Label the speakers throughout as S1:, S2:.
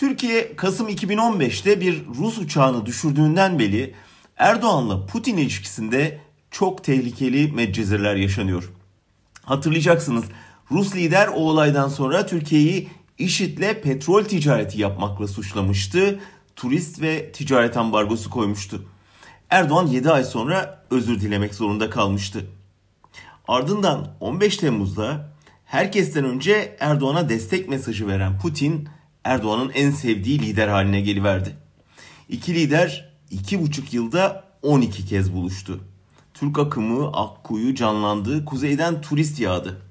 S1: Türkiye Kasım 2015'te bir Rus uçağını düşürdüğünden beri Erdoğan'la Putin ilişkisinde çok tehlikeli medcezirler yaşanıyor. Hatırlayacaksınız Rus lider o olaydan sonra Türkiye'yi IŞİD'le petrol ticareti yapmakla suçlamıştı. Turist ve ticaret ambargosu koymuştu. Erdoğan 7 ay sonra özür dilemek zorunda kalmıştı. Ardından 15 Temmuz'da herkesten önce Erdoğan'a destek mesajı veren Putin, Erdoğan'ın en sevdiği lider haline geliverdi. İki lider 2,5 yılda 12 kez buluştu. Türk akımı Akkuyu canlandı, kuzeyden turist yağdı.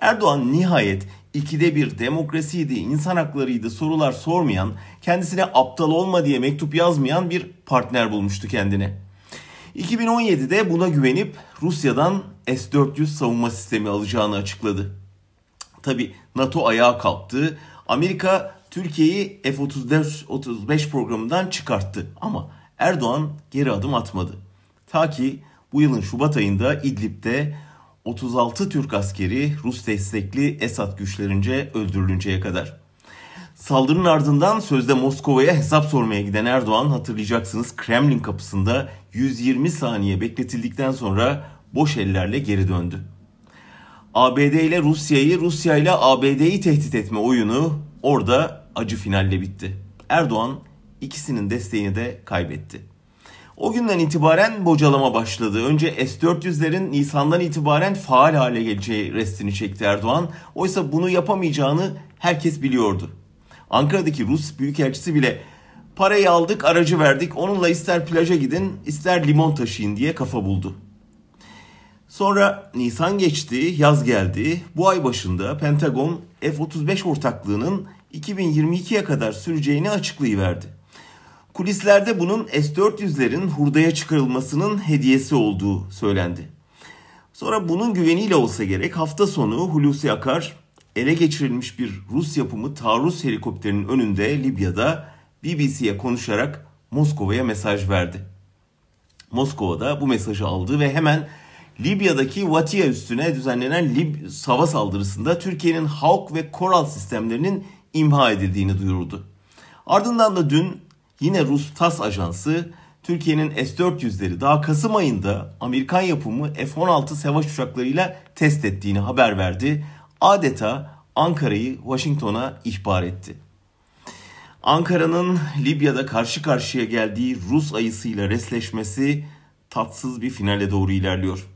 S1: Erdoğan nihayet ikide bir demokrasiydi, insan haklarıydı sorular sormayan, kendisine aptal olma diye mektup yazmayan bir partner bulmuştu kendine. 2017'de buna güvenip Rusya'dan S-400 savunma sistemi alacağını açıkladı. Tabi NATO ayağa kalktı. Amerika Türkiye'yi F-35 programından çıkarttı ama Erdoğan geri adım atmadı. Ta ki bu yılın Şubat ayında İdlib'de 36 Türk askeri Rus destekli Esad güçlerince öldürülünceye kadar. Saldırının ardından sözde Moskova'ya hesap sormaya giden Erdoğan hatırlayacaksınız Kremlin kapısında 120 saniye bekletildikten sonra boş ellerle geri döndü. ABD ile Rusya'yı, Rusya ile ABD'yi tehdit etme oyunu orada acı finalle bitti. Erdoğan ikisinin desteğini de kaybetti. O günden itibaren bocalama başladı. Önce S-400'lerin Nisan'dan itibaren faal hale geleceği restini çekti Erdoğan. Oysa bunu yapamayacağını herkes biliyordu. Ankara'daki Rus Büyükelçisi bile parayı aldık aracı verdik onunla ister plaja gidin ister limon taşıyın diye kafa buldu. Sonra Nisan geçti, yaz geldi. Bu ay başında Pentagon F-35 ortaklığının 2022'ye kadar süreceğini açıklayıverdi. Kulislerde bunun S-400'lerin hurdaya çıkarılmasının hediyesi olduğu söylendi. Sonra bunun güveniyle olsa gerek hafta sonu Hulusi Akar ele geçirilmiş bir Rus yapımı taarruz helikopterinin önünde Libya'da BBC'ye konuşarak Moskova'ya mesaj verdi. Moskova'da bu mesajı aldı ve hemen Libya'daki Vatia üstüne düzenlenen Lib hava saldırısında Türkiye'nin Hawk ve Coral sistemlerinin imha edildiğini duyurdu. Ardından da dün yine Rus TAS ajansı Türkiye'nin S-400'leri daha Kasım ayında Amerikan yapımı F-16 savaş uçaklarıyla test ettiğini haber verdi. Adeta Ankara'yı Washington'a ihbar etti. Ankara'nın Libya'da karşı karşıya geldiği Rus ayısıyla resleşmesi tatsız bir finale doğru ilerliyor.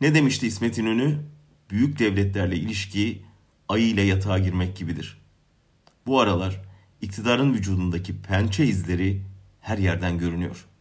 S1: Ne demişti İsmet İnönü? Büyük devletlerle ilişki ayı ile yatağa girmek gibidir. Bu aralar iktidarın vücudundaki pençe izleri her yerden görünüyor.''